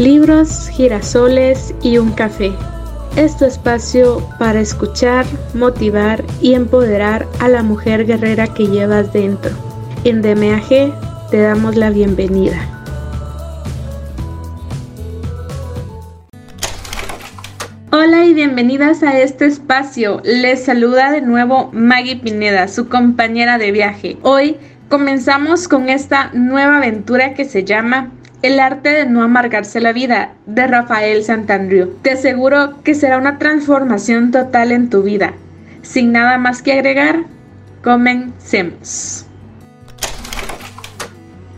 libros, girasoles y un café. Es tu espacio para escuchar, motivar y empoderar a la mujer guerrera que llevas dentro. En DMAG te damos la bienvenida. Hola y bienvenidas a este espacio. Les saluda de nuevo Maggie Pineda, su compañera de viaje. Hoy comenzamos con esta nueva aventura que se llama el arte de no amargarse la vida de Rafael Santandriu. Te aseguro que será una transformación total en tu vida. Sin nada más que agregar, comencemos.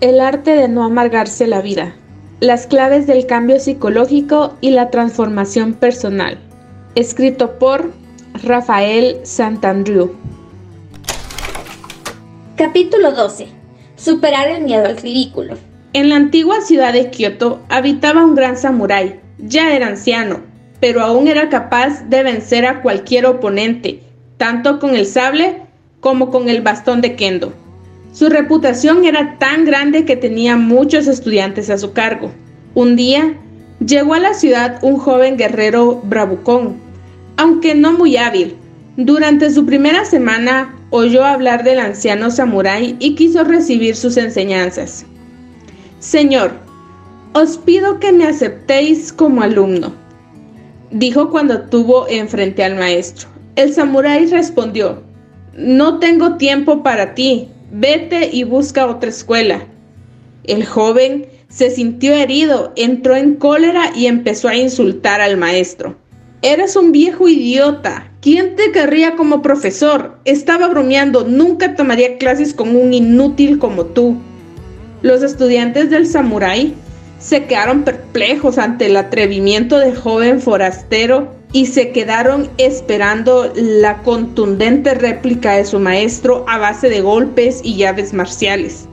El arte de no amargarse la vida. Las claves del cambio psicológico y la transformación personal. Escrito por Rafael Santandriu. Capítulo 12. Superar el miedo al ridículo. En la antigua ciudad de Kioto habitaba un gran samurái. Ya era anciano, pero aún era capaz de vencer a cualquier oponente, tanto con el sable como con el bastón de kendo. Su reputación era tan grande que tenía muchos estudiantes a su cargo. Un día, llegó a la ciudad un joven guerrero bravucón, aunque no muy hábil. Durante su primera semana oyó hablar del anciano samurái y quiso recibir sus enseñanzas. Señor, os pido que me aceptéis como alumno, dijo cuando tuvo enfrente al maestro. El samurái respondió, no tengo tiempo para ti, vete y busca otra escuela. El joven se sintió herido, entró en cólera y empezó a insultar al maestro. Eres un viejo idiota. ¿Quién te querría como profesor? Estaba bromeando, nunca tomaría clases con un inútil como tú. Los estudiantes del samurái se quedaron perplejos ante el atrevimiento del joven forastero y se quedaron esperando la contundente réplica de su maestro a base de golpes y llaves marciales.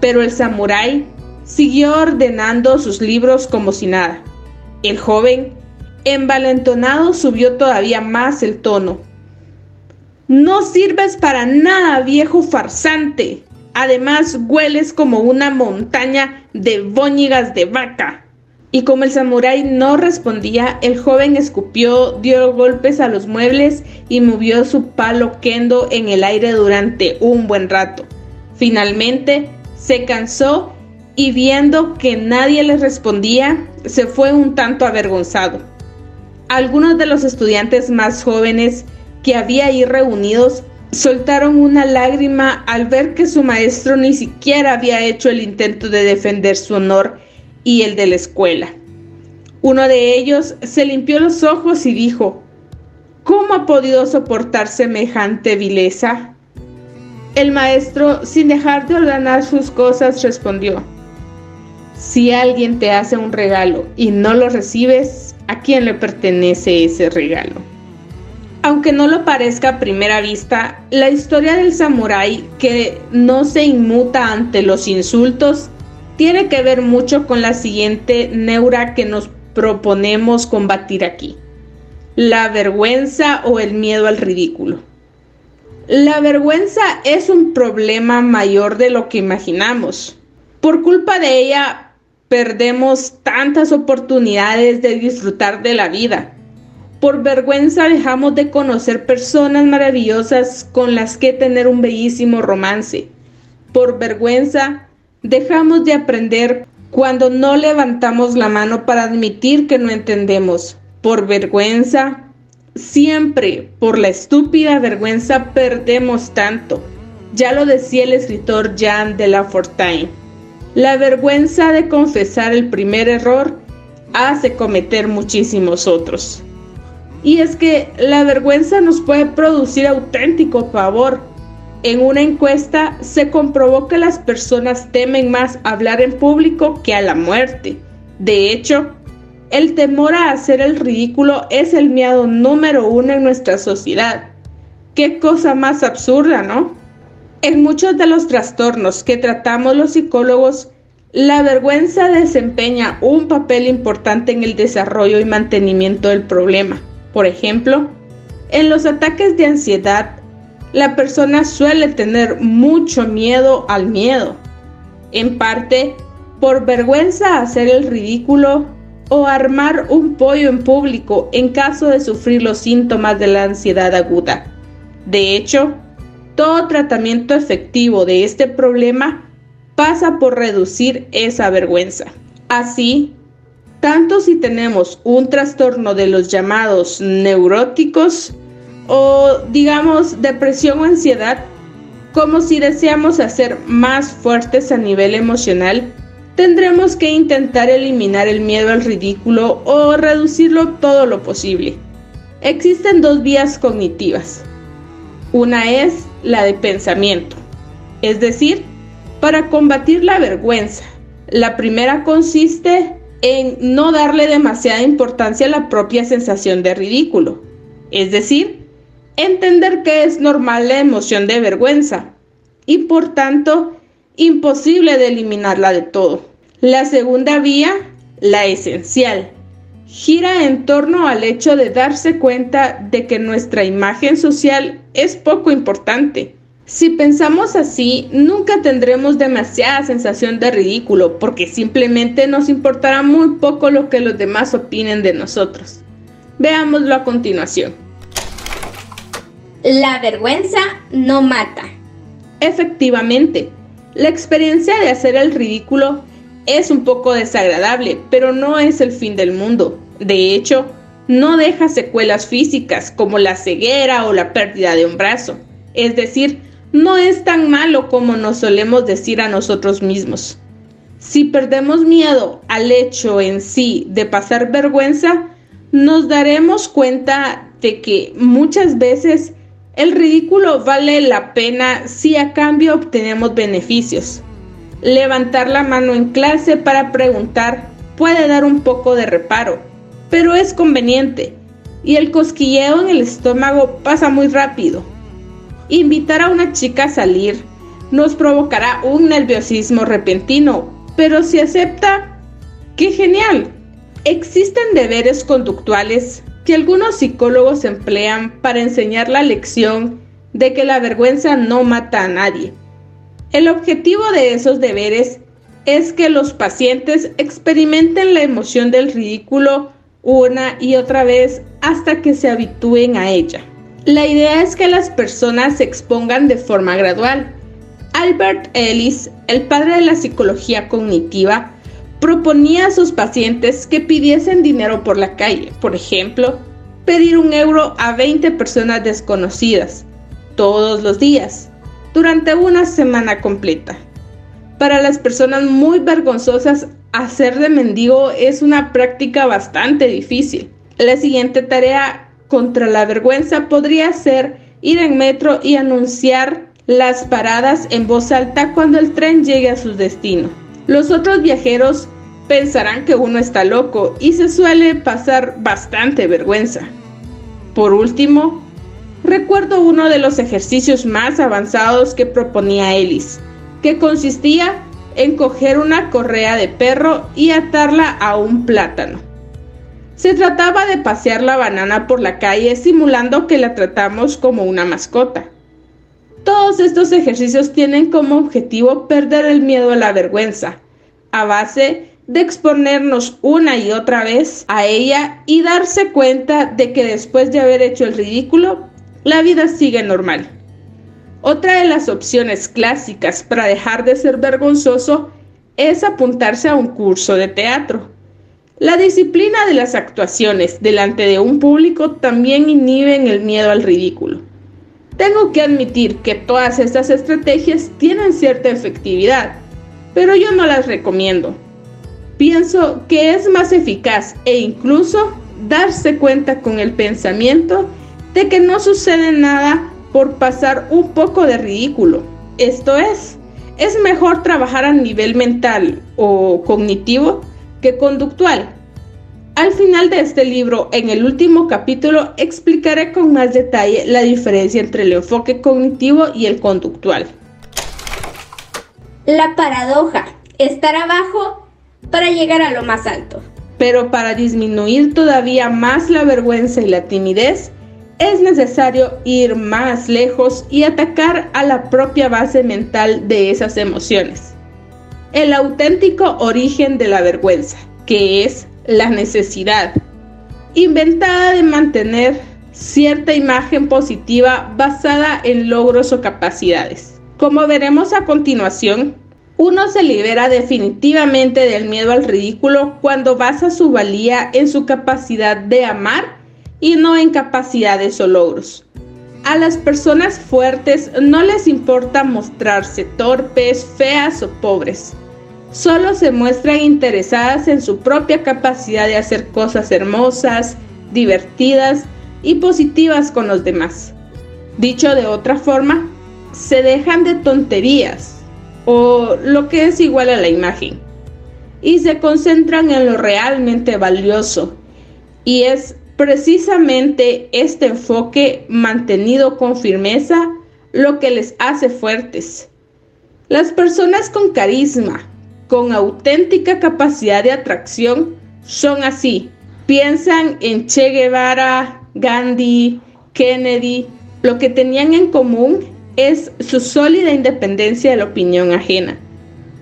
Pero el samurái siguió ordenando sus libros como si nada. El joven, envalentonado, subió todavía más el tono. No sirves para nada, viejo farsante. Además, hueles como una montaña de bóñigas de vaca. Y como el samurái no respondía, el joven escupió, dio golpes a los muebles y movió su palo kendo en el aire durante un buen rato. Finalmente, se cansó y viendo que nadie le respondía, se fue un tanto avergonzado. Algunos de los estudiantes más jóvenes que había ahí reunidos soltaron una lágrima al ver que su maestro ni siquiera había hecho el intento de defender su honor y el de la escuela. Uno de ellos se limpió los ojos y dijo, ¿Cómo ha podido soportar semejante vileza? El maestro, sin dejar de ordenar sus cosas, respondió, Si alguien te hace un regalo y no lo recibes, ¿a quién le pertenece ese regalo? Aunque no lo parezca a primera vista, la historia del samurái que no se inmuta ante los insultos tiene que ver mucho con la siguiente neura que nos proponemos combatir aquí. La vergüenza o el miedo al ridículo. La vergüenza es un problema mayor de lo que imaginamos. Por culpa de ella perdemos tantas oportunidades de disfrutar de la vida por vergüenza dejamos de conocer personas maravillosas con las que tener un bellísimo romance. Por vergüenza dejamos de aprender cuando no levantamos la mano para admitir que no entendemos. Por vergüenza, siempre por la estúpida vergüenza perdemos tanto. Ya lo decía el escritor Jean de La Fontaine. La vergüenza de confesar el primer error hace cometer muchísimos otros. Y es que la vergüenza nos puede producir auténtico pavor. En una encuesta se comprobó que las personas temen más hablar en público que a la muerte. De hecho, el temor a hacer el ridículo es el miedo número uno en nuestra sociedad. Qué cosa más absurda, ¿no? En muchos de los trastornos que tratamos los psicólogos, la vergüenza desempeña un papel importante en el desarrollo y mantenimiento del problema. Por ejemplo, en los ataques de ansiedad, la persona suele tener mucho miedo al miedo, en parte por vergüenza a hacer el ridículo o armar un pollo en público en caso de sufrir los síntomas de la ansiedad aguda. De hecho, todo tratamiento efectivo de este problema pasa por reducir esa vergüenza. Así, tanto si tenemos un trastorno de los llamados neuróticos o digamos depresión o ansiedad, como si deseamos hacer más fuertes a nivel emocional, tendremos que intentar eliminar el miedo al ridículo o reducirlo todo lo posible. Existen dos vías cognitivas. Una es la de pensamiento, es decir, para combatir la vergüenza. La primera consiste en no darle demasiada importancia a la propia sensación de ridículo, es decir, entender que es normal la emoción de vergüenza y por tanto imposible de eliminarla de todo. La segunda vía, la esencial, gira en torno al hecho de darse cuenta de que nuestra imagen social es poco importante. Si pensamos así, nunca tendremos demasiada sensación de ridículo porque simplemente nos importará muy poco lo que los demás opinen de nosotros. Veámoslo a continuación. La vergüenza no mata. Efectivamente, la experiencia de hacer el ridículo es un poco desagradable, pero no es el fin del mundo. De hecho, no deja secuelas físicas como la ceguera o la pérdida de un brazo. Es decir, no es tan malo como nos solemos decir a nosotros mismos. Si perdemos miedo al hecho en sí de pasar vergüenza, nos daremos cuenta de que muchas veces el ridículo vale la pena si a cambio obtenemos beneficios. Levantar la mano en clase para preguntar puede dar un poco de reparo, pero es conveniente y el cosquilleo en el estómago pasa muy rápido. Invitar a una chica a salir nos provocará un nerviosismo repentino, pero si acepta, ¡qué genial! Existen deberes conductuales que algunos psicólogos emplean para enseñar la lección de que la vergüenza no mata a nadie. El objetivo de esos deberes es que los pacientes experimenten la emoción del ridículo una y otra vez hasta que se habitúen a ella. La idea es que las personas se expongan de forma gradual. Albert Ellis, el padre de la psicología cognitiva, proponía a sus pacientes que pidiesen dinero por la calle, por ejemplo, pedir un euro a 20 personas desconocidas, todos los días, durante una semana completa. Para las personas muy vergonzosas, hacer de mendigo es una práctica bastante difícil. La siguiente tarea contra la vergüenza podría ser ir en metro y anunciar las paradas en voz alta cuando el tren llegue a su destino. Los otros viajeros pensarán que uno está loco y se suele pasar bastante vergüenza. Por último, recuerdo uno de los ejercicios más avanzados que proponía Ellis, que consistía en coger una correa de perro y atarla a un plátano. Se trataba de pasear la banana por la calle simulando que la tratamos como una mascota. Todos estos ejercicios tienen como objetivo perder el miedo a la vergüenza, a base de exponernos una y otra vez a ella y darse cuenta de que después de haber hecho el ridículo, la vida sigue normal. Otra de las opciones clásicas para dejar de ser vergonzoso es apuntarse a un curso de teatro. La disciplina de las actuaciones delante de un público también inhiben el miedo al ridículo. Tengo que admitir que todas estas estrategias tienen cierta efectividad, pero yo no las recomiendo Pienso que es más eficaz e incluso darse cuenta con el pensamiento de que no sucede nada por pasar un poco de ridículo. Esto es, es mejor trabajar a nivel mental o cognitivo que conductual. Al final de este libro, en el último capítulo, explicaré con más detalle la diferencia entre el enfoque cognitivo y el conductual. La paradoja. Estar abajo para llegar a lo más alto. Pero para disminuir todavía más la vergüenza y la timidez, es necesario ir más lejos y atacar a la propia base mental de esas emociones. El auténtico origen de la vergüenza, que es la necesidad, inventada de mantener cierta imagen positiva basada en logros o capacidades. Como veremos a continuación, uno se libera definitivamente del miedo al ridículo cuando basa su valía en su capacidad de amar y no en capacidades o logros. A las personas fuertes no les importa mostrarse torpes, feas o pobres. Solo se muestran interesadas en su propia capacidad de hacer cosas hermosas, divertidas y positivas con los demás. Dicho de otra forma, se dejan de tonterías o lo que es igual a la imagen y se concentran en lo realmente valioso y es precisamente este enfoque mantenido con firmeza lo que les hace fuertes. Las personas con carisma, con auténtica capacidad de atracción, son así. Piensan en Che Guevara, Gandhi, Kennedy. Lo que tenían en común es su sólida independencia de la opinión ajena.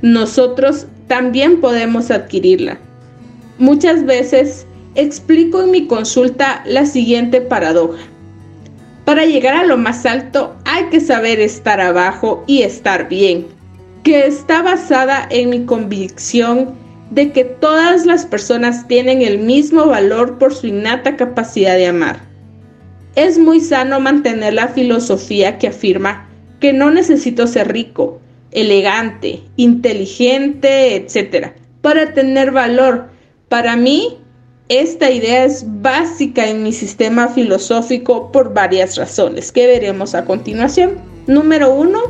Nosotros también podemos adquirirla. Muchas veces explico en mi consulta la siguiente paradoja. Para llegar a lo más alto hay que saber estar abajo y estar bien, que está basada en mi convicción de que todas las personas tienen el mismo valor por su innata capacidad de amar. Es muy sano mantener la filosofía que afirma que no necesito ser rico, elegante, inteligente, etc. Para tener valor, para mí, esta idea es básica en mi sistema filosófico por varias razones que veremos a continuación. Número uno,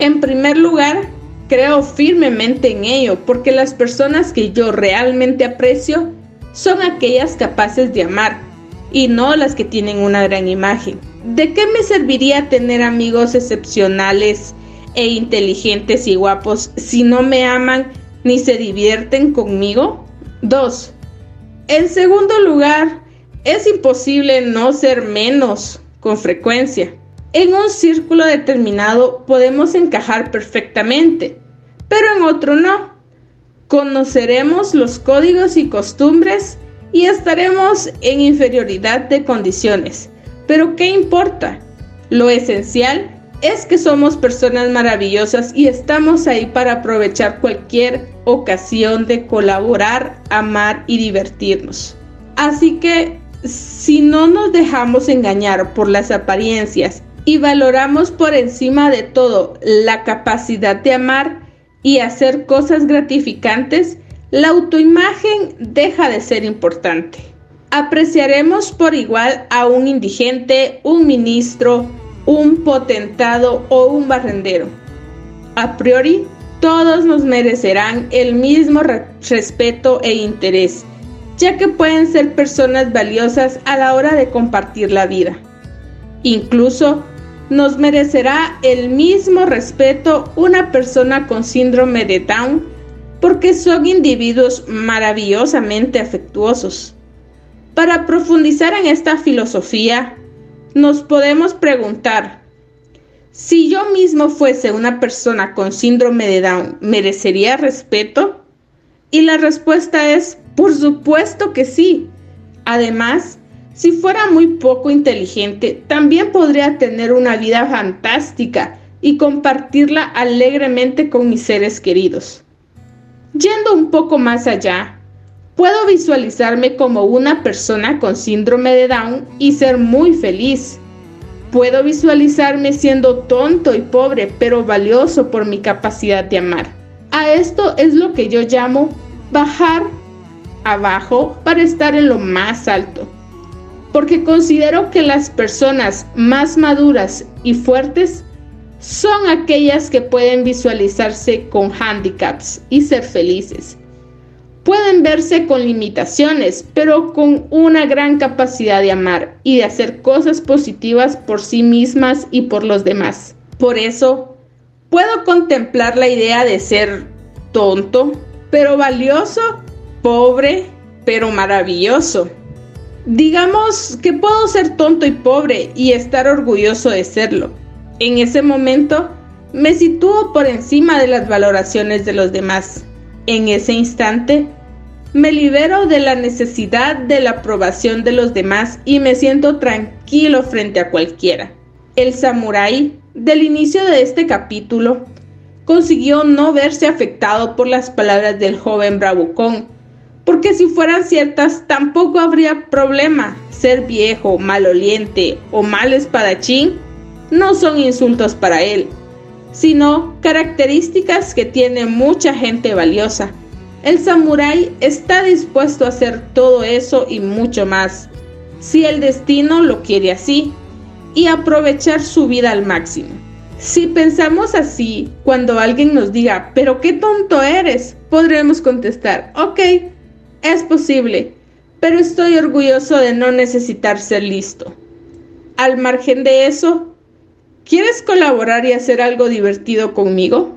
en primer lugar, creo firmemente en ello porque las personas que yo realmente aprecio son aquellas capaces de amar y no las que tienen una gran imagen. ¿De qué me serviría tener amigos excepcionales e inteligentes y guapos si no me aman ni se divierten conmigo? 2. En segundo lugar, es imposible no ser menos con frecuencia. En un círculo determinado podemos encajar perfectamente, pero en otro no. Conoceremos los códigos y costumbres y estaremos en inferioridad de condiciones pero ¿qué importa? Lo esencial es que somos personas maravillosas y estamos ahí para aprovechar cualquier ocasión de colaborar, amar y divertirnos. Así que si no nos dejamos engañar por las apariencias y valoramos por encima de todo la capacidad de amar y hacer cosas gratificantes, la autoimagen deja de ser importante apreciaremos por igual a un indigente, un ministro, un potentado o un barrendero. A priori, todos nos merecerán el mismo respeto e interés, ya que pueden ser personas valiosas a la hora de compartir la vida. Incluso nos merecerá el mismo respeto una persona con síndrome de Down porque son individuos maravillosamente afectuosos. Para profundizar en esta filosofía, nos podemos preguntar, si yo mismo fuese una persona con síndrome de Down, ¿merecería respeto? Y la respuesta es, por supuesto que sí. Además, si fuera muy poco inteligente, también podría tener una vida fantástica y compartirla alegremente con mis seres queridos. Yendo un poco más allá, Puedo visualizarme como una persona con síndrome de Down y ser muy feliz. Puedo visualizarme siendo tonto y pobre, pero valioso por mi capacidad de amar. A esto es lo que yo llamo bajar abajo para estar en lo más alto. Porque considero que las personas más maduras y fuertes son aquellas que pueden visualizarse con handicaps y ser felices pueden verse con limitaciones, pero con una gran capacidad de amar y de hacer cosas positivas por sí mismas y por los demás. Por eso, puedo contemplar la idea de ser tonto, pero valioso, pobre, pero maravilloso. Digamos que puedo ser tonto y pobre y estar orgulloso de serlo. En ese momento, me sitúo por encima de las valoraciones de los demás en ese instante, Me libero de la necesidad de la aprobación de los demás y me siento tranquilo frente a cualquiera. El samurái del inicio de este capítulo consiguió no verse afectado por las palabras del joven bravucón, porque si fueran ciertas tampoco habría problema. Ser viejo, maloliente o mal espadachín no son insultos para él, sino características que tiene mucha gente valiosa. El samurái está dispuesto a hacer todo eso y mucho más, si el destino lo quiere así, y aprovechar su vida al máximo. Si pensamos así, cuando alguien nos diga, pero qué tonto eres, podremos contestar, ok, es posible, pero estoy orgulloso de no necesitar ser listo. Al margen de eso, ¿quieres colaborar y hacer algo divertido conmigo?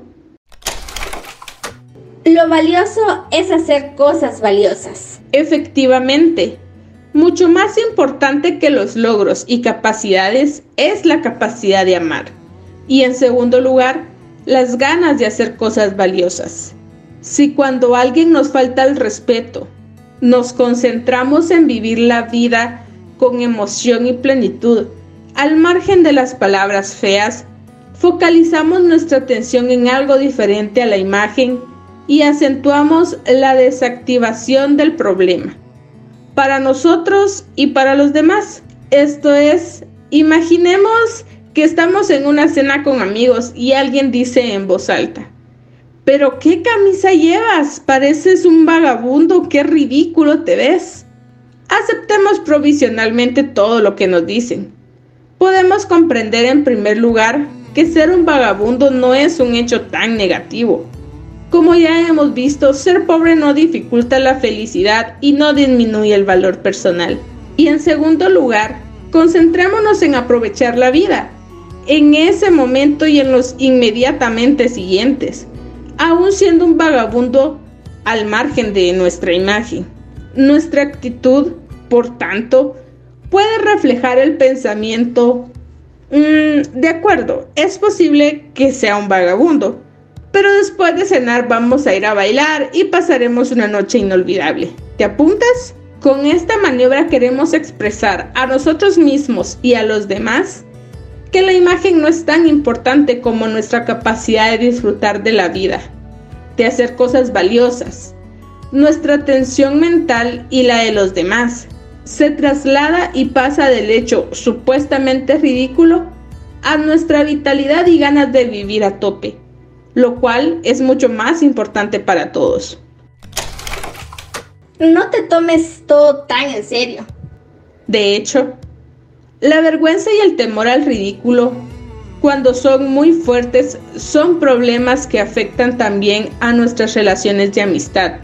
Lo valioso es hacer cosas valiosas. Efectivamente, mucho más importante que los logros y capacidades es la capacidad de amar. Y en segundo lugar, las ganas de hacer cosas valiosas. Si cuando alguien nos falta el respeto, nos concentramos en vivir la vida con emoción y plenitud, al margen de las palabras feas, focalizamos nuestra atención en algo diferente a la imagen y acentuamos la desactivación del problema. Para nosotros y para los demás. Esto es, imaginemos que estamos en una cena con amigos y alguien dice en voz alta, pero qué camisa llevas, pareces un vagabundo, qué ridículo te ves. Aceptemos provisionalmente todo lo que nos dicen. Podemos comprender en primer lugar que ser un vagabundo no es un hecho tan negativo. Como ya hemos visto, ser pobre no dificulta la felicidad y no disminuye el valor personal. Y en segundo lugar, concentrémonos en aprovechar la vida, en ese momento y en los inmediatamente siguientes, aún siendo un vagabundo al margen de nuestra imagen. Nuestra actitud, por tanto, puede reflejar el pensamiento, mm, de acuerdo, es posible que sea un vagabundo, pero después de cenar vamos a ir a bailar y pasaremos una noche inolvidable. ¿Te apuntas? Con esta maniobra queremos expresar a nosotros mismos y a los demás que la imagen no es tan importante como nuestra capacidad de disfrutar de la vida, de hacer cosas valiosas. Nuestra atención mental y la de los demás se traslada y pasa del hecho supuestamente ridículo a nuestra vitalidad y ganas de vivir a tope lo cual es mucho más importante para todos. No te tomes todo tan en serio. De hecho, la vergüenza y el temor al ridículo, cuando son muy fuertes, son problemas que afectan también a nuestras relaciones de amistad.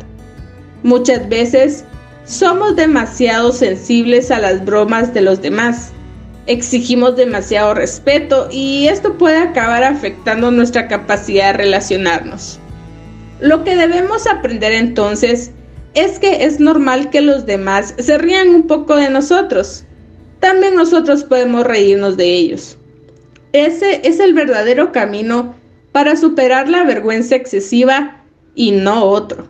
Muchas veces somos demasiado sensibles a las bromas de los demás exigimos demasiado respeto y esto puede acabar afectando nuestra capacidad de relacionarnos. Lo que debemos aprender entonces es que es normal que los demás se rían un poco de nosotros. También nosotros podemos reírnos de ellos. Ese es el verdadero camino para superar la vergüenza excesiva y no otro.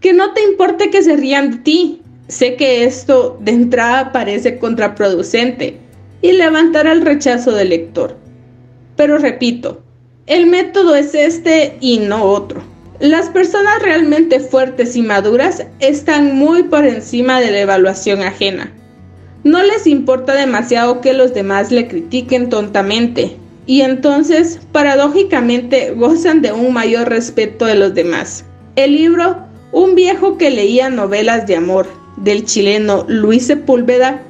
Que no te importe que se rían de ti. Sé que esto de entrada parece contraproducente, y levantará el rechazo del lector. Pero repito, el método es este y no otro. Las personas realmente fuertes y maduras están muy por encima de la evaluación ajena. No les importa demasiado que los demás le critiquen tontamente y entonces, paradójicamente, gozan de un mayor respeto de los demás. El libro Un viejo que leía novelas de amor del chileno Luis Sepúlveda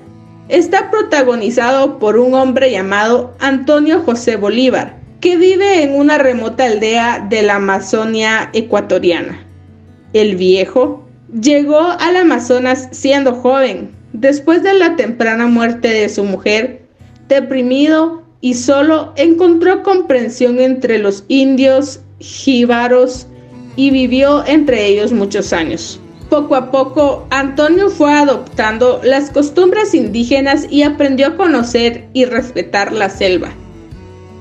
está protagonizado por un hombre llamado Antonio José Bolívar, que vive en una remota aldea de la Amazonia ecuatoriana. El viejo llegó al Amazonas siendo joven, después de la temprana muerte de su mujer, deprimido y solo encontró comprensión entre los indios, jíbaros y vivió entre ellos muchos años. Poco a poco, Antonio fue adoptando las costumbres indígenas y aprendió a conocer y respetar la selva.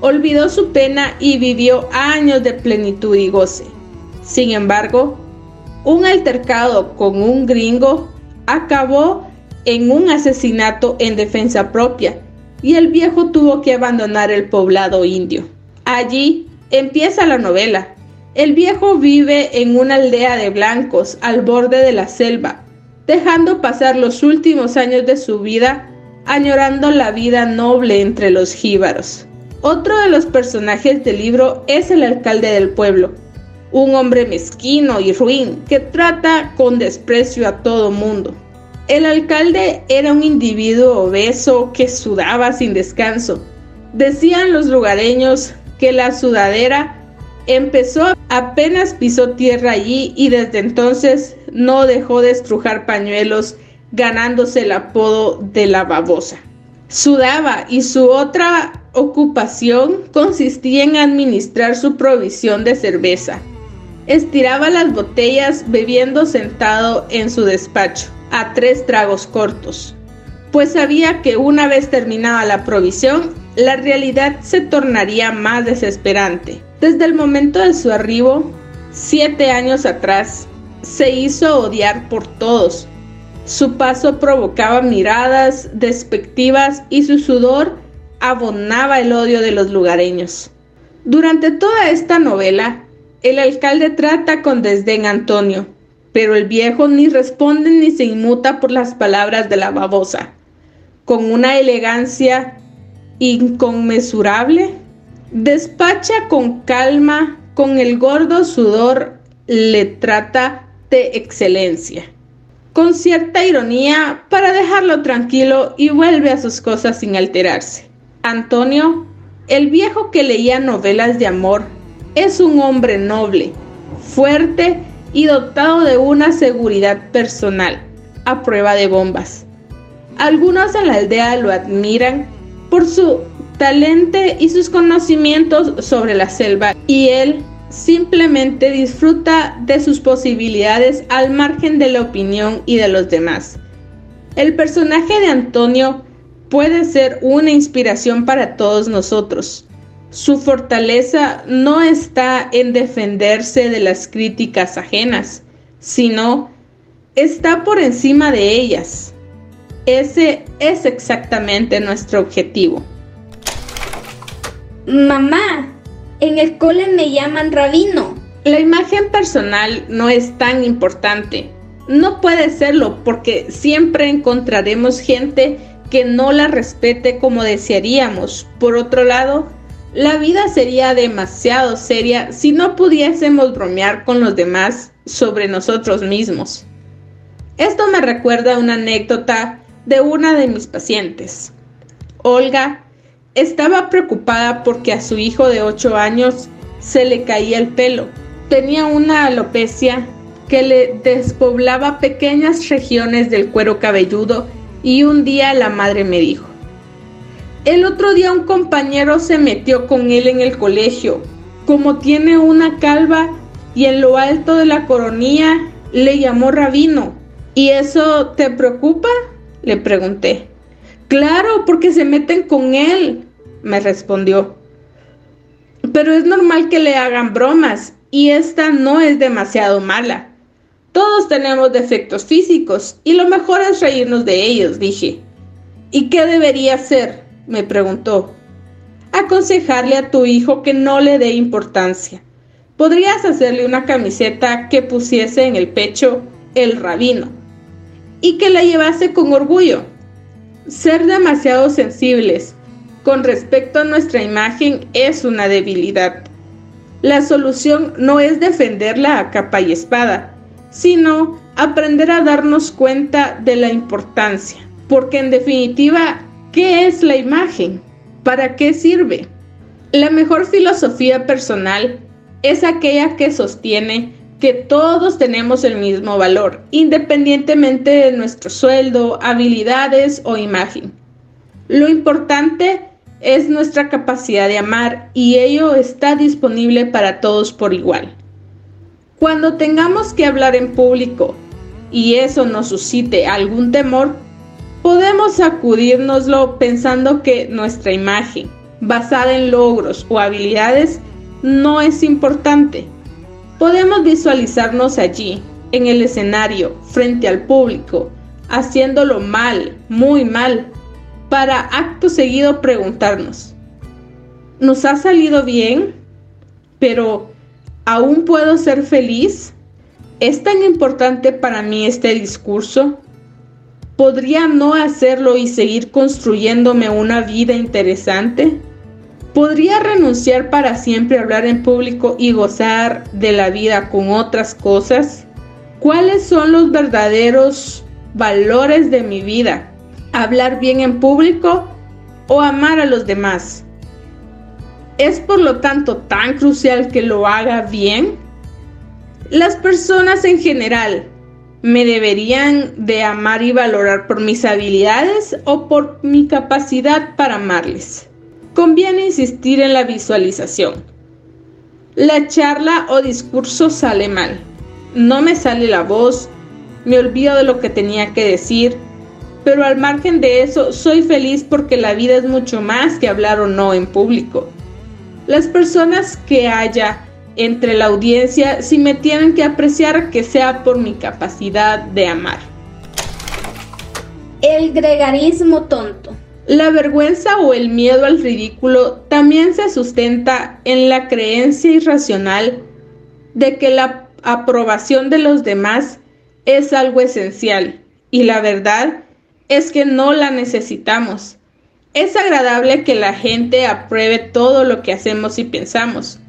Olvidó su pena y vivió años de plenitud y goce. Sin embargo, Un altercado con un gringo acabó en un asesinato en defensa propia y el viejo tuvo que abandonar el poblado indio. Allí empieza la novela. El viejo vive en una aldea de blancos al borde de la selva, dejando pasar los últimos años de su vida añorando la vida noble entre los jíbaros. Otro de los personajes del libro es el alcalde del pueblo, un hombre mezquino y ruin que trata con desprecio a todo mundo. El alcalde era un individuo obeso que sudaba sin descanso. Decían los lugareños que la sudadera empezó apenas pisó tierra allí y desde entonces no dejó de estrujar pañuelos ganándose el apodo de la babosa. Sudaba y su otra ocupación consistía en administrar su provisión de cerveza. Estiraba las botellas bebiendo sentado en su despacho, a tres tragos cortos, pues sabía que una vez terminada la provisión, la realidad se tornaría más desesperante. Desde el momento de su arribo, siete años atrás, se hizo odiar por todos, su paso provocaba miradas despectivas y su sudor abonaba el odio de los lugareños. Durante toda esta novela, el alcalde trata con desdén a Antonio, pero el viejo ni responde ni se inmuta por las palabras de la babosa. Con una elegancia inconmensurable, despacha con calma, con el gordo sudor le trata de excelencia con cierta ironía para dejarlo tranquilo y vuelve a sus cosas sin alterarse. Antonio, el viejo que leía novelas de amor, es un hombre noble, fuerte y dotado de una seguridad personal, a prueba de bombas. Algunos en la aldea lo admiran por su talento y sus conocimientos sobre la selva y él simplemente disfruta de sus posibilidades al margen de la opinión y de los demás. El personaje de Antonio puede ser una inspiración para todos nosotros. Su fortaleza no está en defenderse de las críticas ajenas, sino está por encima de ellas. Ese es exactamente nuestro objetivo. Mamá, en el cole me llaman rabino. La imagen personal no es tan importante. No puede serlo porque siempre encontraremos gente que no la respete como desearíamos. Por otro lado, la vida sería demasiado seria si no pudiésemos bromear con los demás sobre nosotros mismos. Esto me recuerda una anécdota de una de mis pacientes. Olga estaba preocupada porque a su hijo de 8 años se le caía el pelo. Tenía una alopecia que le despoblaba pequeñas regiones del cuero cabelludo y un día la madre me dijo, el otro día un compañero se metió con él en el colegio. Como tiene una calva y en lo alto de la coronilla le llamó rabino. ¿Y eso te preocupa? Le pregunté. Claro, porque se meten con él, me respondió. Pero es normal que le hagan bromas y esta no es demasiado mala. Todos tenemos defectos físicos y lo mejor es reírnos de ellos, dije. ¿Y qué debería hacer? me preguntó. Aconsejarle a tu hijo que no le dé importancia. Podrías hacerle una camiseta que pusiese en el pecho el rabino y que la llevase con orgullo ser demasiado sensibles con respecto a nuestra imagen es una debilidad. La solución no es defenderla a capa y espada, sino aprender a darnos cuenta de la importancia. Porque en definitiva, ¿qué es la imagen? ¿Para qué sirve? La mejor filosofía personal es aquella que sostiene que todos tenemos el mismo valor, independientemente de nuestro sueldo, habilidades o imagen. Lo importante es nuestra capacidad de amar y ello está disponible para todos por igual. Cuando tengamos que hablar en público y eso nos suscite algún temor, podemos sacudírnoslo pensando que nuestra imagen, basada en logros o habilidades, no es importante Podemos visualizarnos allí, en el escenario, frente al público, haciéndolo mal, muy mal, para acto seguido preguntarnos, ¿nos ha salido bien? Pero, ¿aún puedo ser feliz? ¿Es tan importante para mí este discurso? ¿Podría no hacerlo y seguir construyéndome una vida interesante? ¿Podría renunciar para siempre a hablar en público y gozar de la vida con otras cosas? ¿Cuáles son los verdaderos valores de mi vida? ¿Hablar bien en público o amar a los demás? ¿Es por lo tanto tan crucial que lo haga bien? Las personas en general me deberían de amar y valorar por mis habilidades o por mi capacidad para amarles. Conviene insistir en la visualización. La charla o discurso sale mal. No me sale la voz, me olvido de lo que tenía que decir, pero al margen de eso soy feliz porque la vida es mucho más que hablar o no en público. Las personas que haya entre la audiencia si me tienen que apreciar que sea por mi capacidad de amar. El gregarismo tonto. La vergüenza o el miedo al ridículo también se sustenta en la creencia irracional de que la aprobación de los demás es algo esencial y la verdad es que no la necesitamos. Es agradable que la gente apruebe todo lo que hacemos y pensamos,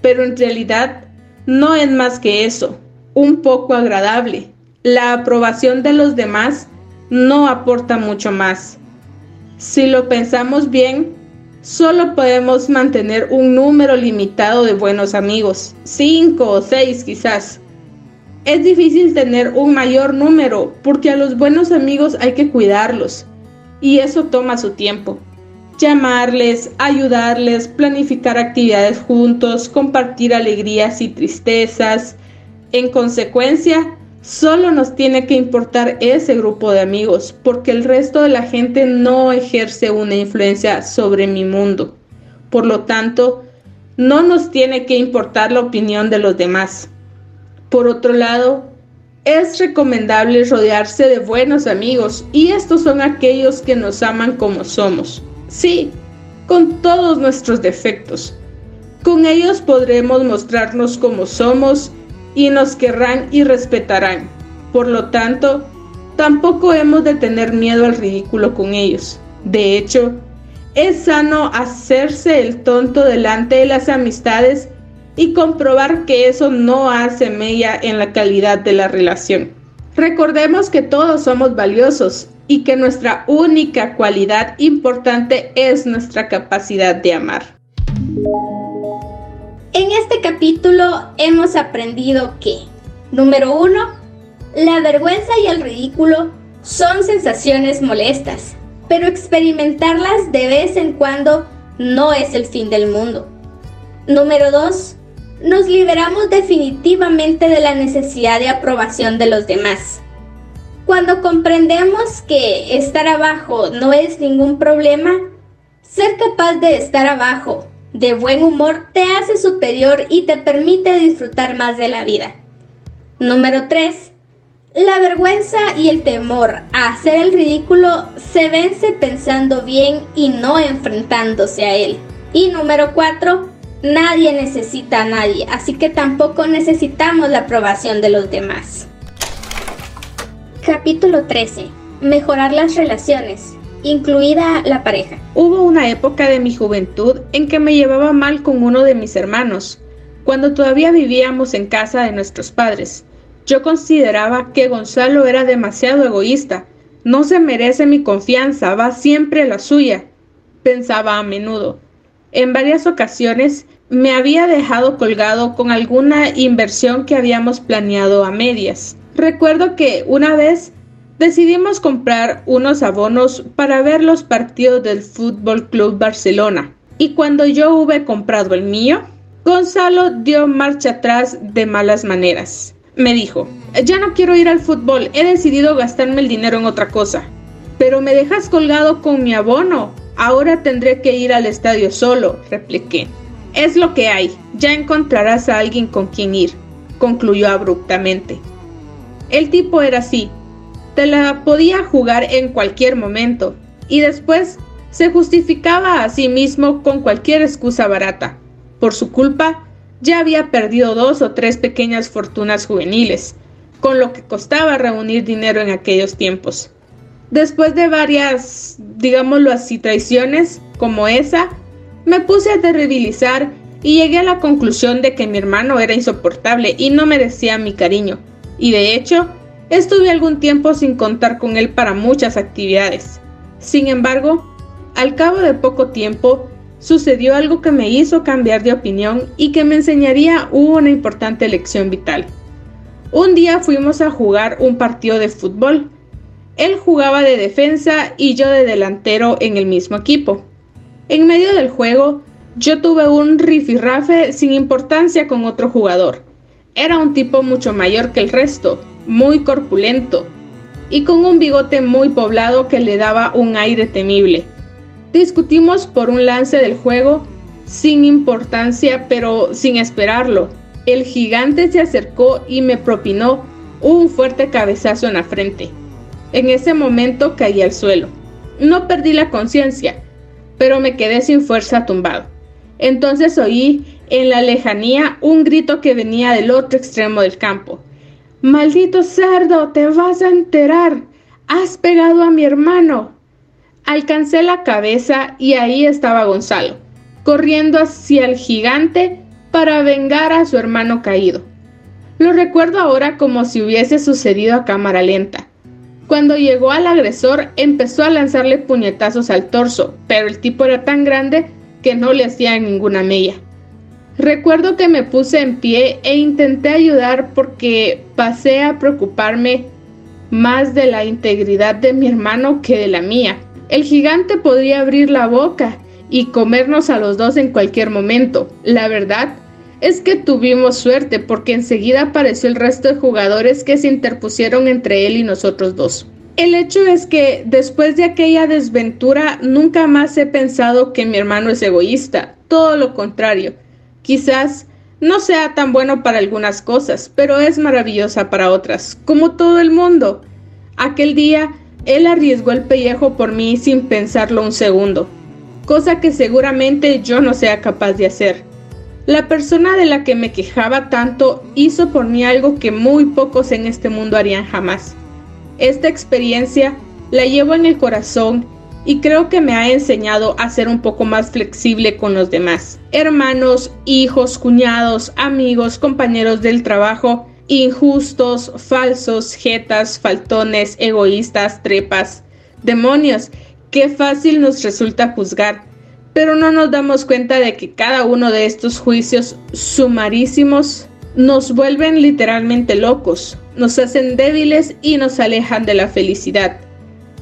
pero en realidad no es más que eso, un poco agradable. La aprobación de los demás no aporta mucho más. Si lo pensamos bien, solo podemos mantener un número limitado de buenos amigos, cinco o seis quizás. Es difícil tener un mayor número porque a los buenos amigos hay que cuidarlos y eso toma su tiempo llamarles, ayudarles, planificar actividades juntos, compartir alegrías y tristezas. En consecuencia, solo nos tiene que importar ese grupo de amigos, porque el resto de la gente no ejerce una influencia sobre mi mundo. Por lo tanto, no nos tiene que importar la opinión de los demás. Por otro lado, es recomendable rodearse de buenos amigos y estos son aquellos que nos aman como somos. Sí, con todos nuestros defectos. Con ellos podremos mostrarnos como somos y nos querrán y respetarán. Por lo tanto, tampoco hemos de tener miedo al ridículo con ellos. De hecho, es sano hacerse el tonto delante de las amistades y comprobar que eso no hace mella en la calidad de la relación. Recordemos que todos somos valiosos y que nuestra única cualidad importante es nuestra capacidad de amar. En este capítulo hemos aprendido que, número uno, la vergüenza y el ridículo son sensaciones molestas, pero experimentarlas de vez en cuando no es el fin del mundo. Número dos, nos liberamos definitivamente de la necesidad de aprobación de los demás. Cuando comprendemos que estar abajo no es ningún problema, ser capaz de estar abajo de buen humor te hace superior y te permite disfrutar más de la vida. Número 3. La vergüenza y el temor a hacer el ridículo se vence pensando bien y no enfrentándose a él. Y número 4. Nadie necesita a nadie, así que tampoco necesitamos la aprobación de los demás. Capítulo 13. Mejorar las relaciones, incluida la pareja. Hubo una época de mi juventud en que me llevaba mal con uno de mis hermanos, cuando todavía vivíamos en casa de nuestros padres. Yo consideraba que Gonzalo era demasiado egoísta. No se merece mi confianza, va siempre la suya, pensaba a menudo. En varias ocasiones me había dejado colgado con alguna inversión que habíamos planeado a medias. Recuerdo que una vez decidimos comprar unos abonos para ver los partidos del Fútbol Club Barcelona. Y cuando yo hube comprado el mío, Gonzalo dio marcha atrás de malas maneras. Me dijo, ya no quiero ir al fútbol, he decidido gastarme el dinero en otra cosa. Pero me dejas colgado con mi abono. Ahora tendré que ir al estadio solo, repliqué. Es lo que hay, ya encontrarás a alguien con quien ir, concluyó abruptamente. El tipo era así, te la podía jugar en cualquier momento y después se justificaba a sí mismo con cualquier excusa barata. Por su culpa, ya había perdido dos o tres pequeñas fortunas juveniles, con lo que costaba reunir dinero en aquellos tiempos. Después de varias, digámoslo así, traiciones como esa, me puse a terribilizar y llegué a la conclusión de que mi hermano era insoportable y no merecía mi cariño. Y de hecho, estuve algún tiempo sin contar con él para muchas actividades. Sin embargo, al cabo de poco tiempo, sucedió algo que me hizo cambiar de opinión y que me enseñaría una importante lección vital. Un día fuimos a jugar un partido de fútbol. Él jugaba de defensa y yo de delantero en el mismo equipo. En medio del juego, yo tuve un rifirrafe sin importancia con otro jugador. Era un tipo mucho mayor que el resto, muy corpulento, y con un bigote muy poblado que le daba un aire temible. Discutimos por un lance del juego sin importancia, pero sin esperarlo. El gigante se acercó y me propinó un fuerte cabezazo en la frente. En ese momento caí al suelo. No perdí la conciencia, pero me quedé sin fuerza tumbado. Entonces oí en la lejanía un grito que venía del otro extremo del campo. Maldito cerdo, te vas a enterar. Has pegado a mi hermano. Alcancé la cabeza y ahí estaba Gonzalo, corriendo hacia el gigante para vengar a su hermano caído. Lo recuerdo ahora como si hubiese sucedido a cámara lenta. Cuando llegó al agresor empezó a lanzarle puñetazos al torso, pero el tipo era tan grande que no le hacía ninguna mella. Recuerdo que me puse en pie e intenté ayudar porque pasé a preocuparme más de la integridad de mi hermano que de la mía. El gigante podría abrir la boca y comernos a los dos en cualquier momento. La verdad es que tuvimos suerte porque enseguida apareció el resto de jugadores que se interpusieron entre él y nosotros dos. El hecho es que después de aquella desventura nunca más he pensado que mi hermano es egoísta, todo lo contrario. Quizás no sea tan bueno para algunas cosas, pero es maravillosa para otras, como todo el mundo. Aquel día él arriesgó el pellejo por mí sin pensarlo un segundo, cosa que seguramente yo no sea capaz de hacer. La persona de la que me quejaba tanto hizo por mí algo que muy pocos en este mundo harían jamás. Esta experiencia la llevo en el corazón y creo que me ha enseñado a ser un poco más flexible con los demás. Hermanos, hijos, cuñados, amigos, compañeros del trabajo injustos, falsos, jetas, faltones, egoístas, trepas, demonios. Qué fácil nos resulta juzgar, pero no nos damos cuenta de que cada uno de estos juicios sumarísimos nos vuelven literalmente locos, nos hacen débiles y nos alejan de la felicidad.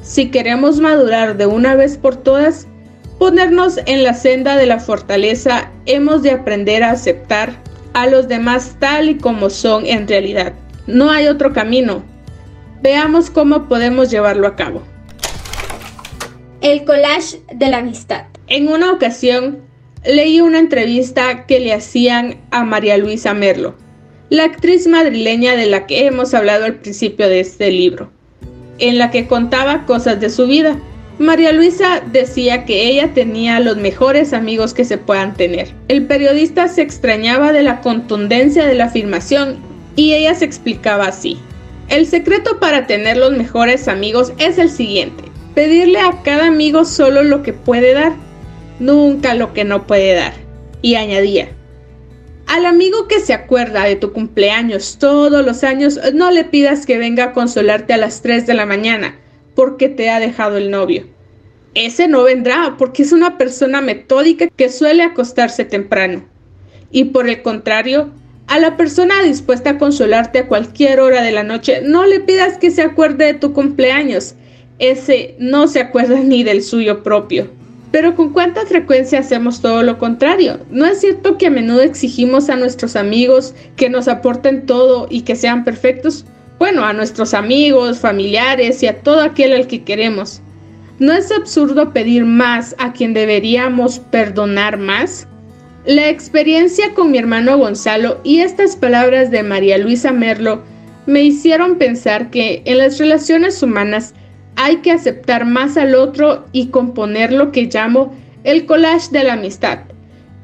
Si queremos madurar de una vez por todas, ponernos en la senda de la fortaleza, hemos de aprender a aceptar a los demás tal y como son en realidad. No hay otro camino. Veamos cómo podemos llevarlo a cabo. El collage de la amistad. En una ocasión leí una entrevista que le hacían a María Luisa Merlo, la actriz madrileña de la que hemos hablado al principio de este libro, en la que contaba cosas de su vida María Luisa decía que ella tenía los mejores amigos que se puedan tener. El periodista se extrañaba de la contundencia de la afirmación y ella se explicaba así. El secreto para tener los mejores amigos es el siguiente. Pedirle a cada amigo solo lo que puede dar, nunca lo que no puede dar. Y añadía, al amigo que se acuerda de tu cumpleaños todos los años, no le pidas que venga a consolarte a las 3 de la mañana porque te ha dejado el novio. Ese no vendrá porque es una persona metódica que suele acostarse temprano. Y por el contrario, a la persona dispuesta a consolarte a cualquier hora de la noche, no le pidas que se acuerde de tu cumpleaños. Ese no se acuerda ni del suyo propio. Pero con cuánta frecuencia hacemos todo lo contrario. ¿No es cierto que a menudo exigimos a nuestros amigos que nos aporten todo y que sean perfectos? bueno, a nuestros amigos, familiares y a todo aquel al que queremos. ¿No es absurdo pedir más a quien deberíamos perdonar más? La experiencia con mi hermano Gonzalo y estas palabras de María Luisa Merlo me hicieron pensar que en las relaciones humanas hay que aceptar más al otro y componer lo que llamo el collage de la amistad,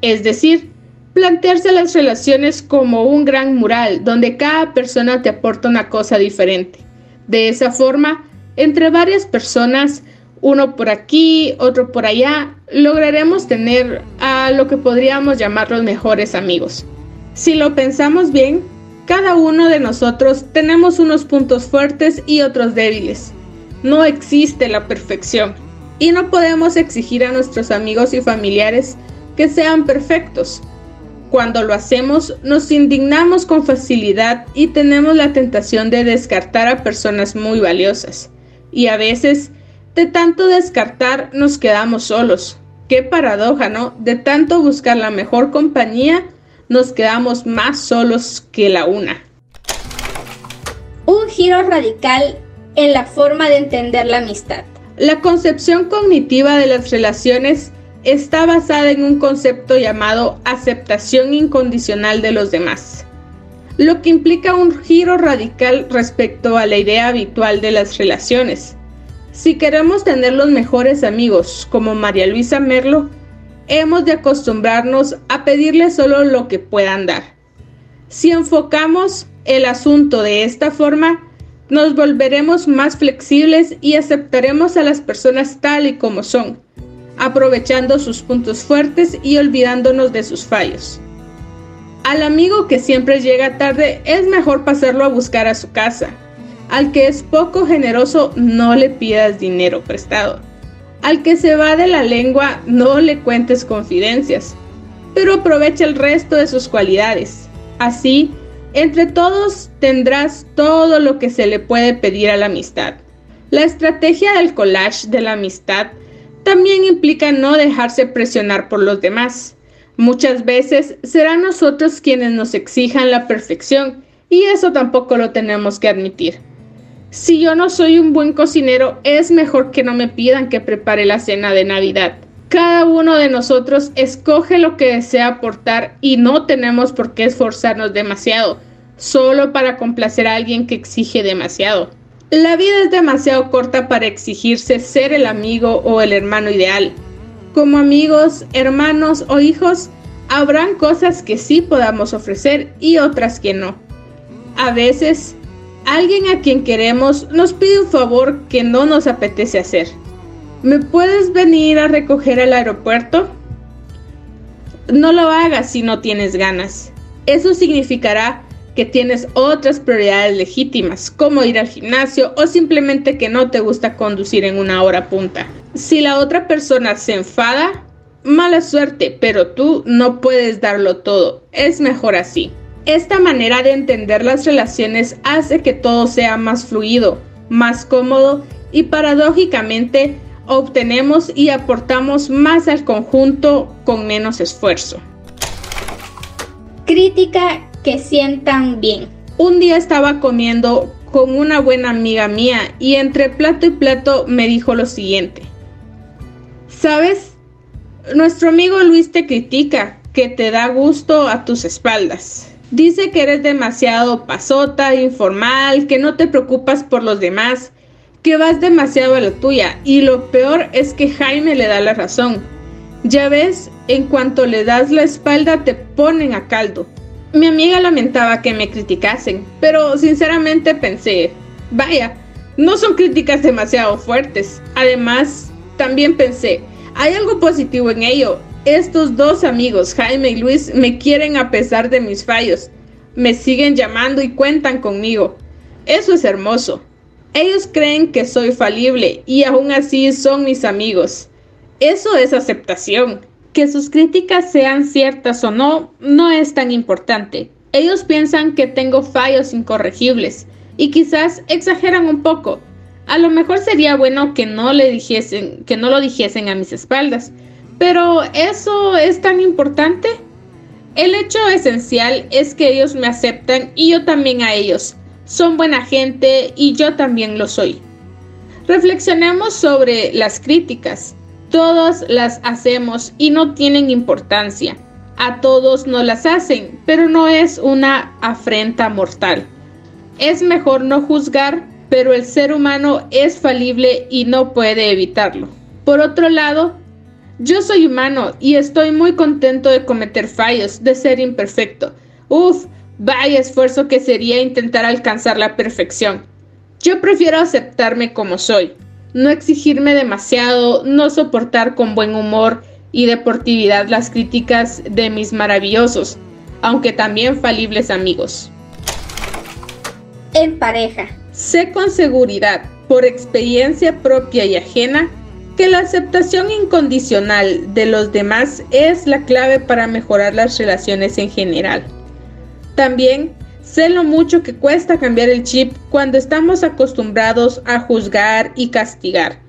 es decir, plantearse las relaciones como un gran mural donde cada persona te aporta una cosa diferente. De esa forma, entre varias personas, uno por aquí, otro por allá, lograremos tener a lo que podríamos llamar los mejores amigos. Si lo pensamos bien, cada uno de nosotros tenemos unos puntos fuertes y otros débiles. No existe la perfección y no podemos exigir a nuestros amigos y familiares que sean perfectos. Cuando lo hacemos, nos indignamos con facilidad y tenemos la tentación de descartar a personas muy valiosas. Y a veces, de tanto descartar, nos quedamos solos. Qué paradoja, ¿no? De tanto buscar la mejor compañía, nos quedamos más solos que la una. Un giro radical en la forma de entender la amistad. La concepción cognitiva de las relaciones está basada en un concepto llamado aceptación incondicional de los demás, lo que implica un giro radical respecto a la idea habitual de las relaciones. Si queremos tener los mejores amigos como María Luisa Merlo, hemos de acostumbrarnos a pedirle solo lo que puedan dar. Si enfocamos el asunto de esta forma, nos volveremos más flexibles y aceptaremos a las personas tal y como son, aprovechando sus puntos fuertes y olvidándonos de sus fallos. Al amigo que siempre llega tarde es mejor pasarlo a buscar a su casa. Al que es poco generoso no le pidas dinero prestado. Al que se va de la lengua no le cuentes confidencias, pero aprovecha el resto de sus cualidades. Así, entre todos tendrás todo lo que se le puede pedir a la amistad. La estrategia del collage de la amistad también implica no dejarse presionar por los demás. Muchas veces serán nosotros quienes nos exijan la perfección y eso tampoco lo tenemos que admitir. Si yo no soy un buen cocinero, es mejor que no me pidan que prepare la cena de Navidad. Cada uno de nosotros escoge lo que desea aportar y no tenemos por qué esforzarnos demasiado, solo para complacer a alguien que exige demasiado. La vida es demasiado corta para exigirse ser el amigo o el hermano ideal. Como amigos, hermanos o hijos, habrán cosas que sí podamos ofrecer y otras que no. A veces, alguien a quien queremos nos pide un favor que no nos apetece hacer. ¿Me puedes venir a recoger al aeropuerto? No lo hagas si no tienes ganas. Eso significará que tienes otras prioridades legítimas, como ir al gimnasio o simplemente que no te gusta conducir en una hora punta. Si la otra persona se enfada, mala suerte, pero tú no puedes darlo todo. Es mejor así. Esta manera de entender las relaciones hace que todo sea más fluido, más cómodo y paradójicamente obtenemos y aportamos más al conjunto con menos esfuerzo. Crítica que sientan bien. Un día estaba comiendo con una buena amiga mía y entre plato y plato me dijo lo siguiente. ¿Sabes? Nuestro amigo Luis te critica, que te da gusto a tus espaldas. Dice que eres demasiado pasota, informal, que no te preocupas por los demás, que vas demasiado a la tuya. Y lo peor es que Jaime le da la razón. Ya ves, en cuanto le das la espalda te ponen a caldo. Mi amiga lamentaba que me criticasen, pero sinceramente pensé, vaya, no son críticas demasiado fuertes. Además, también pensé, hay algo positivo en ello. Estos dos amigos, Jaime y Luis, me quieren a pesar de mis fallos. Me siguen llamando y cuentan conmigo. Eso es hermoso. Ellos creen que soy falible y aún así son mis amigos. Eso es aceptación. Que sus críticas sean ciertas o no, no es tan importante. Ellos piensan que tengo fallos incorregibles y quizás exageran un poco. A lo mejor sería bueno que no le dijesen, que no lo dijesen a mis espaldas. Pero ¿eso es tan importante? El hecho esencial es que ellos me aceptan y yo también a ellos. Son buena gente y yo también lo soy. Reflexionemos sobre las críticas. Todas las hacemos y no tienen importancia. A todos no las hacen, pero no es una afrenta mortal. Es mejor no juzgar, pero el ser humano es falible y no puede evitarlo. Por otro lado, yo soy humano y estoy muy contento de cometer fallos, de ser imperfecto. Uf, vaya esfuerzo que sería intentar alcanzar la perfección. Yo prefiero aceptarme como soy, no exigirme demasiado, no soportar con buen humor y deportividad las críticas de mis maravillosos, aunque también falibles amigos. En pareja. Sé con seguridad, por experiencia propia y ajena, que la aceptación incondicional de los demás es la clave para mejorar las relaciones en general. También sé lo mucho que cuesta cambiar el chip cuando estamos acostumbrados a juzgar y castigar.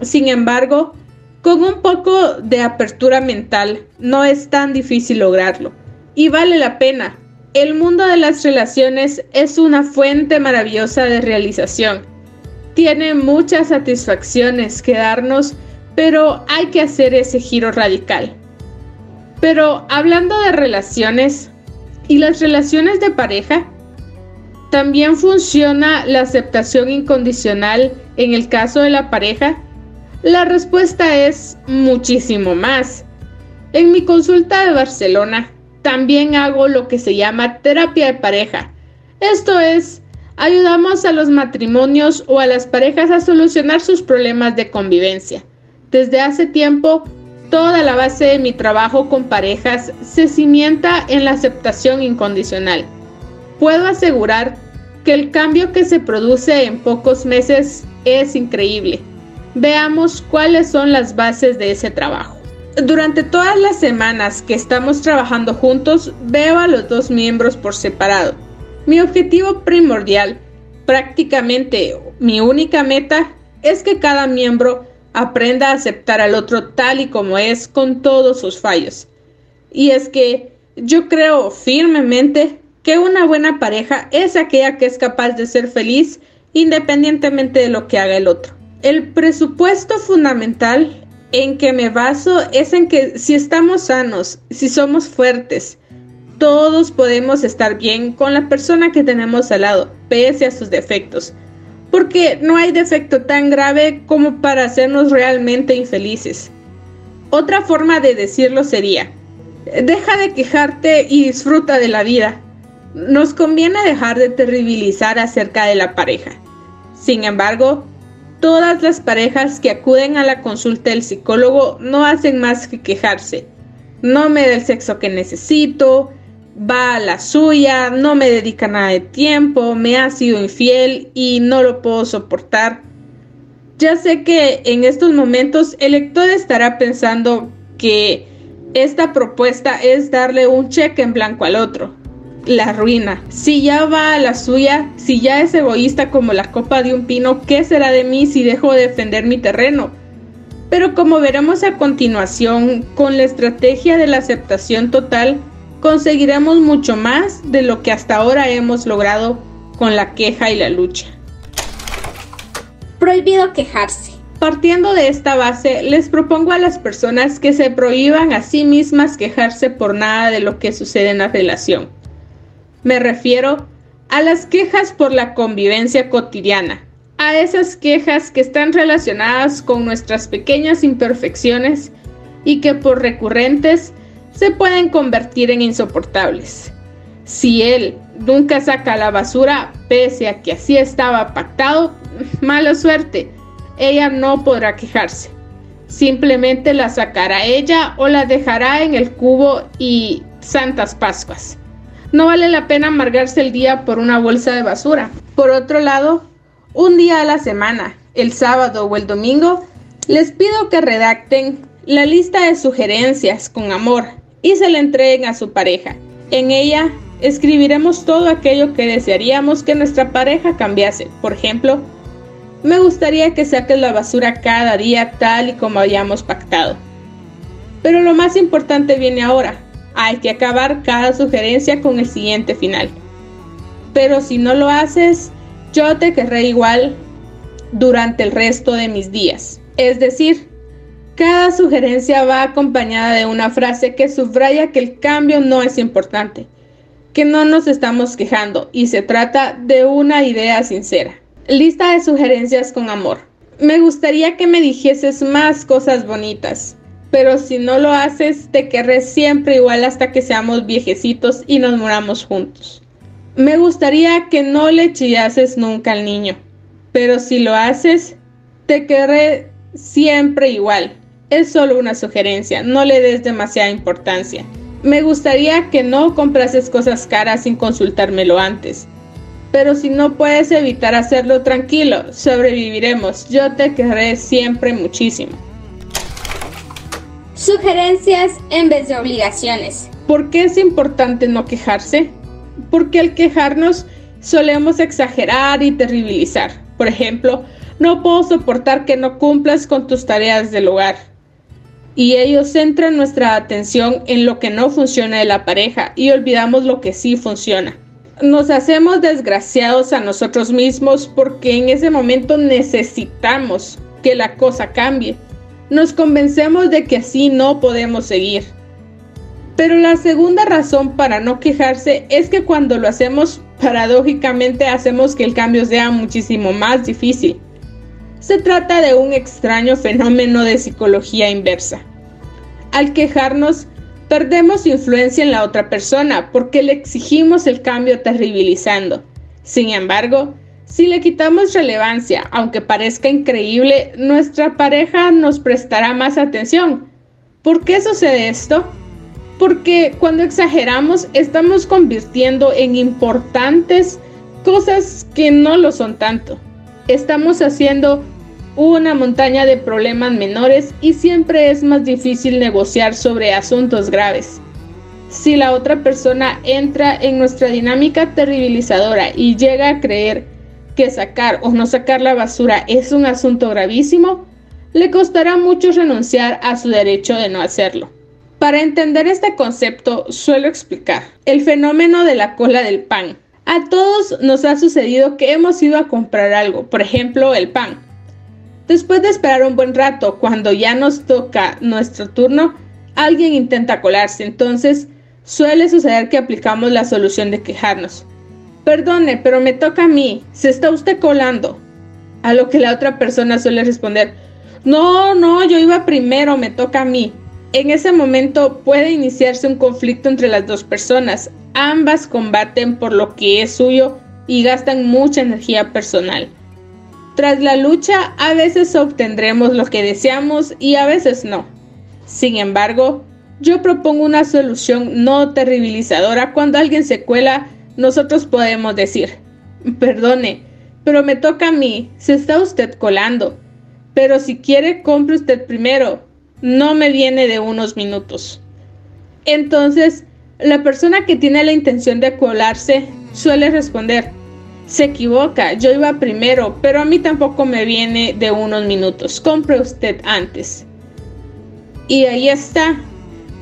Sin embargo, con un poco de apertura mental no es tan difícil lograrlo. Y vale la pena. El mundo de las relaciones es una fuente maravillosa de realización tiene muchas satisfacciones que darnos, pero hay que hacer ese giro radical. Pero hablando de relaciones y las relaciones de pareja, también funciona la aceptación incondicional en el caso de la pareja. La respuesta es muchísimo más. En mi consulta de Barcelona también hago lo que se llama terapia de pareja. Esto es Ayudamos a los matrimonios o a las parejas a solucionar sus problemas de convivencia. Desde hace tiempo, toda la base de mi trabajo con parejas se cimienta en la aceptación incondicional. Puedo asegurar que el cambio que se produce en pocos meses es increíble. Veamos cuáles son las bases de ese trabajo. Durante todas las semanas que estamos trabajando juntos, veo a los dos miembros por separado mi objetivo primordial, prácticamente mi única meta, es que cada miembro aprenda a aceptar al otro tal y como es con todos sus fallos. Y es que yo creo firmemente que una buena pareja es aquella que es capaz de ser feliz independientemente de lo que haga el otro. El presupuesto fundamental en que me baso es en que si estamos sanos, si somos fuertes, todos podemos estar bien con la persona que tenemos al lado, pese a sus defectos, porque no hay defecto tan grave como para hacernos realmente infelices. Otra forma de decirlo sería, deja de quejarte y disfruta de la vida. Nos conviene dejar de terribilizar acerca de la pareja. Sin embargo, todas las parejas que acuden a la consulta del psicólogo no hacen más que quejarse. No me da el sexo que necesito, va a la suya, no me dedica nada de tiempo, me ha sido infiel y no lo puedo soportar. Ya sé que en estos momentos el lector estará pensando que esta propuesta es darle un cheque en blanco al otro. La ruina. Si ya va a la suya, si ya es egoísta como la copa de un pino, ¿qué será de mí si dejo de defender mi terreno? Pero como veremos a continuación, con la estrategia de la aceptación total, conseguiremos mucho más de lo que hasta ahora hemos logrado con la queja y la lucha. Prohibido quejarse. Partiendo de esta base, les propongo a las personas que se prohíban a sí mismas quejarse por nada de lo que sucede en la relación. Me refiero a las quejas por la convivencia cotidiana, a esas quejas que están relacionadas con nuestras pequeñas imperfecciones y que por recurrentes se pueden convertir en insoportables. Si él nunca saca la basura, pese a que así estaba pactado, mala suerte, ella no podrá quejarse. Simplemente la sacará ella o la dejará en el cubo y Santas Pascuas. No vale la pena amargarse el día por una bolsa de basura. Por otro lado, un día a la semana, el sábado o el domingo, les pido que redacten la lista de sugerencias con amor y se la entreguen a su pareja. En ella escribiremos todo aquello que desearíamos que nuestra pareja cambiase. Por ejemplo, me gustaría que saques la basura cada día tal y como habíamos pactado. Pero lo más importante viene ahora. Hay que acabar cada sugerencia con el siguiente final. Pero si no lo haces, yo te querré igual durante el resto de mis días. Es decir, cada sugerencia va acompañada de una frase que subraya que el cambio no es importante. que no nos estamos quejando y se trata de una idea sincera. Lista de sugerencias con amor. Me gustaría que me dijeses más cosas bonitas, pero si no lo haces, te querré siempre igual hasta que seamos viejecitos y nos moramos juntos. Me gustaría que no le chillases nunca al niño, pero si lo haces, te querré siempre igual. Es solo una sugerencia, no le des demasiada importancia. Me gustaría que no comprases cosas caras sin consultármelo antes. Pero si no puedes evitar hacerlo tranquilo, sobreviviremos. Yo te querré siempre muchísimo. Sugerencias en vez de obligaciones. ¿Por qué es importante no quejarse? Porque al quejarnos solemos exagerar y terribilizar. Por ejemplo, no puedo soportar que no cumplas con tus tareas del hogar y ellos centran nuestra atención en lo que no funciona de la pareja y olvidamos lo que sí funciona. Nos hacemos desgraciados a nosotros mismos porque en ese momento necesitamos que la cosa cambie. Nos convencemos de que así no podemos seguir. Pero la segunda razón para no quejarse es que cuando lo hacemos, paradójicamente hacemos que el cambio sea muchísimo más difícil. Se trata de un extraño fenómeno de psicología inversa. Al quejarnos, perdemos influencia en la otra persona porque le exigimos el cambio terribilizando. Sin embargo, si le quitamos relevancia, aunque parezca increíble, nuestra pareja nos prestará más atención. ¿Por qué sucede esto? Porque cuando exageramos estamos convirtiendo en importantes cosas que no lo son tanto. Estamos haciendo una montaña de problemas menores y siempre es más difícil negociar sobre asuntos graves. Si la otra persona entra en nuestra dinámica terribilizadora y llega a creer que sacar o no sacar la basura es un asunto gravísimo, le costará mucho renunciar a su derecho de no hacerlo. Para entender este concepto, suelo explicar el fenómeno de la cola del pan. A todos nos ha sucedido que hemos ido a comprar algo, por ejemplo el pan, Después de esperar un buen rato, cuando ya nos toca nuestro turno, alguien intenta colarse, entonces suele suceder que aplicamos la solución de quejarnos. Perdone, pero me toca a mí, se está usted colando. A lo que la otra persona suele responder, no, no, yo iba primero, me toca a mí. En ese momento puede iniciarse un conflicto entre las dos personas. Ambas combaten por lo que es suyo y gastan mucha energía personal. Tras la lucha, a veces obtendremos lo que deseamos y a veces no. Sin embargo, yo propongo una solución no terribilizadora. Cuando alguien se cuela, nosotros podemos decir, perdone, pero me toca a mí, se está usted colando. Pero si quiere, compre usted primero. No me viene de unos minutos. Entonces, la persona que tiene la intención de colarse suele responder, se equivoca, yo iba primero, pero a mí tampoco me viene de unos minutos. Compre usted antes. Y ahí está.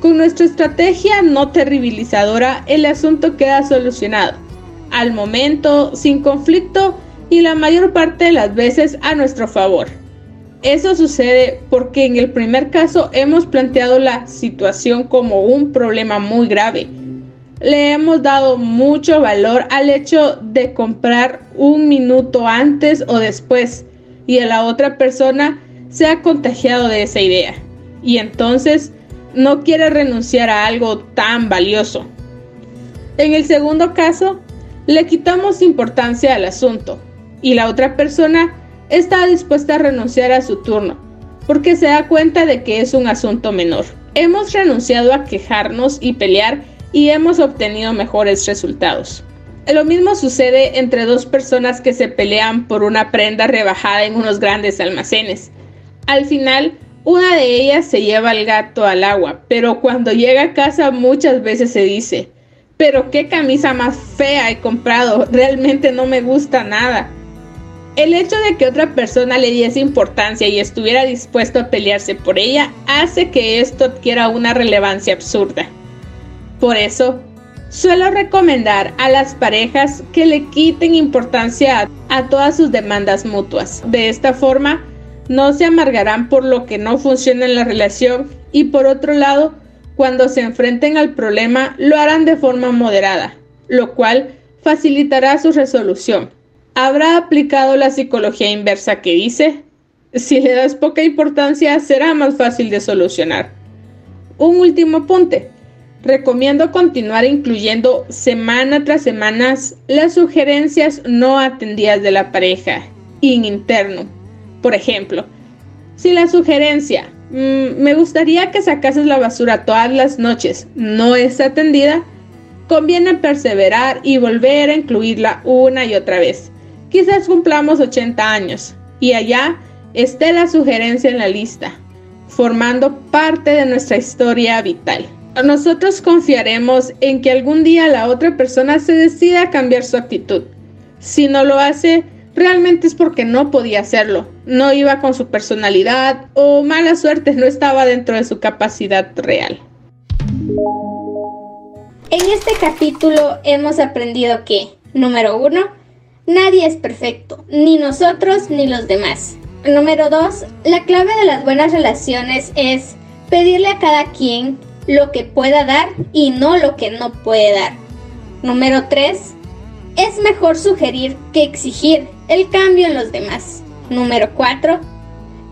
Con nuestra estrategia no terribilizadora, el asunto queda solucionado. Al momento, sin conflicto y la mayor parte de las veces a nuestro favor. Eso sucede porque en el primer caso hemos planteado la situación como un problema muy grave le hemos dado mucho valor al hecho de comprar un minuto antes o después y a la otra persona se ha contagiado de esa idea y entonces no quiere renunciar a algo tan valioso. En el segundo caso, le quitamos importancia al asunto y la otra persona está dispuesta a renunciar a su turno porque se da cuenta de que es un asunto menor. Hemos renunciado a quejarnos y pelear y hemos obtenido mejores resultados. Lo mismo sucede entre dos personas que se pelean por una prenda rebajada en unos grandes almacenes. Al final, una de ellas se lleva al gato al agua, pero cuando llega a casa muchas veces se dice, pero qué camisa más fea he comprado, realmente no me gusta nada. El hecho de que otra persona le diese importancia y estuviera dispuesto a pelearse por ella hace que esto adquiera una relevancia absurda. Por eso, suelo recomendar a las parejas que le quiten importancia a, todas sus demandas mutuas. De esta forma, no se amargarán por lo que no funciona en la relación y por otro lado, cuando se enfrenten al problema, lo harán de forma moderada. lo cual facilitará su resolución. ¿Habrá aplicado la psicología inversa que dice? Si le das poca importancia, será más fácil de solucionar. Un último apunte. Recomiendo continuar incluyendo semana tras semana las sugerencias no atendidas de la pareja in interno. Por ejemplo, si la sugerencia mm, me gustaría que sacases la basura todas las noches no es atendida, conviene perseverar y volver a incluirla una y otra vez. Quizás cumplamos 80 años y allá esté la sugerencia en la lista, formando parte de nuestra historia vital. Nosotros confiaremos en que algún día la otra persona se decida a cambiar su actitud. Si no lo hace, realmente es porque no podía hacerlo, no iba con su personalidad o mala suerte no estaba dentro de su capacidad real. En este capítulo hemos aprendido que, número uno, nadie es perfecto, ni nosotros ni los demás. Número dos, la clave de las buenas relaciones es pedirle a cada quien lo que pueda dar y no lo que no puede dar. Número 3. Es mejor sugerir que exigir el cambio en los demás. Número 4.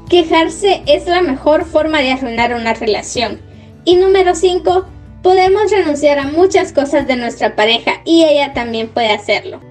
Quejarse es la mejor forma de arruinar una relación. Y número 5. Podemos renunciar a muchas cosas de nuestra pareja y ella también puede hacerlo.